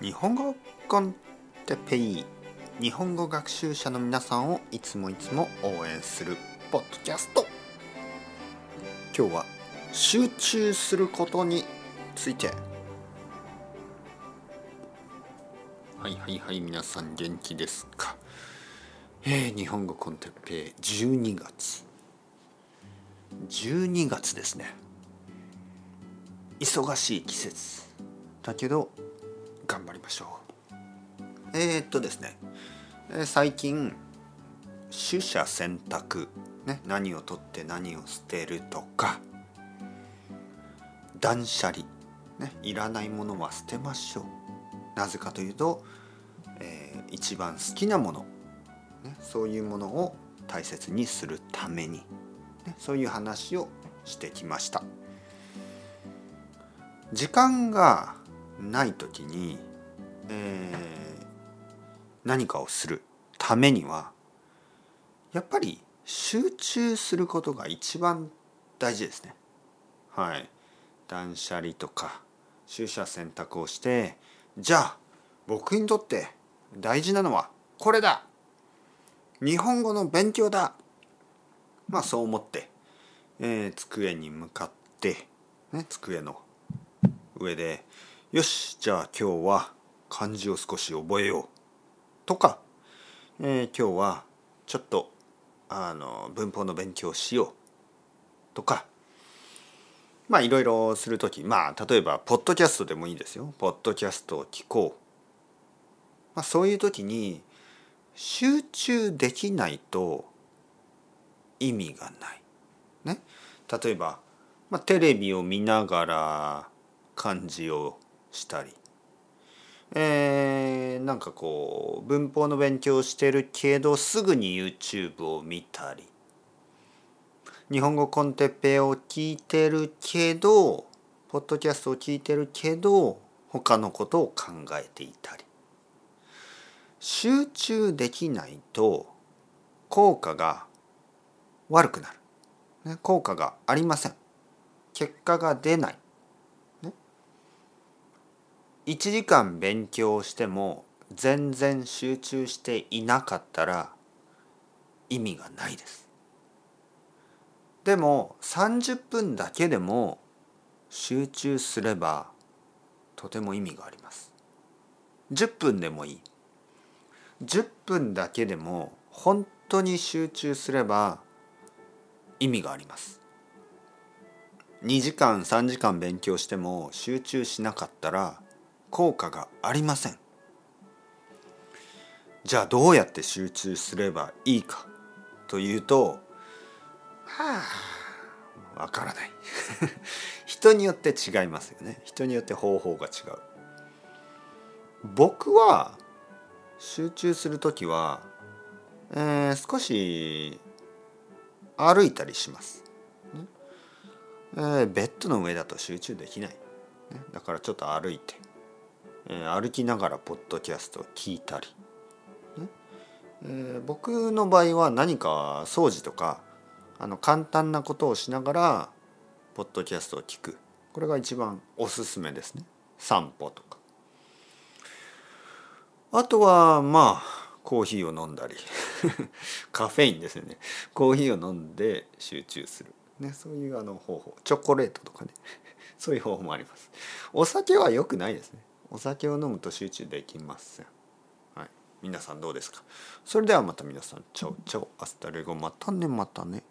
日本語コンテペイ日本語学習者の皆さんをいつもいつも応援するポッドキャスト。今日は集中することについて。はいはいはい皆さん元気ですか？えー、日本語コンテッペイ12月。12月ですね。忙しい季節。だけど頑張りましょう。えー、っとですね、えー、最近取捨選択、ね、何を取って何を捨てるとか。断捨離、ね、いらないものは捨てましょう。なぜかというと、えー、一番好きなもの、ね、そういうものを大切にするために、ね、そういう話をしてきました。時間がない時に、えー、何かをするためにはやっぱり集中することが一番大事ですね。はい。断捨離とか取捨選択をしてじゃあ僕にとって大事なのはこれだ日本語の勉強だまあそう思って、えー、机に向かって、ね、机の上でよしじゃあ今日は漢字を少し覚えよう。とか、えー、今日はちょっとあの文法の勉強しよう。とかまあいろいろする時まあ例えばポッドキャストでもいいですよ。ポッドキャストを聞こう、まあ、そういう時に集中できないと意味がない。ね、例えば、まあ、テレビを見ながら漢字をしたり、えー、なんかこう文法の勉強をしてるけどすぐに YouTube を見たり。日本語コンテッペを聞いてるけどポッドキャストを聞いてるけど他のことを考えていたり。集中できないと効果が悪くなる、ね、効果がありません。結果が出ない。1時間勉強しても全然集中していなかったら意味がないです。でも30分だけでも集中すればとても意味があります。10分でもいい。10分だけでも本当に集中すれば意味があります。2時間3時間勉強しても集中しなかったら効果がありません。じゃあどうやって集中すればいいかというとはあわからない。人によって違いますよね。人によって方法が違う。僕は集中する時は、えー、少し歩いたりします、えー、ベッドの上だと集中できない、ね、だからちょっと歩いて。え歩きながらポッドキャストを聞いたり、ねえー、僕の場合は何か掃除とかあの簡単なことをしながらポッドキャストを聞く。これが一番おすすめですね。散歩とか。あとはまあコーヒーを飲んだり。カフェインですよね。コーヒーを飲んで集中する、ね、そういうあの方法。チョコレートとかね。そういう方法もあります。お酒は良くないですね。お酒を飲むと集中できません。はい、皆さんどうですか？それではまた皆さん、 ciao ciao、hasta luego、またね、またね。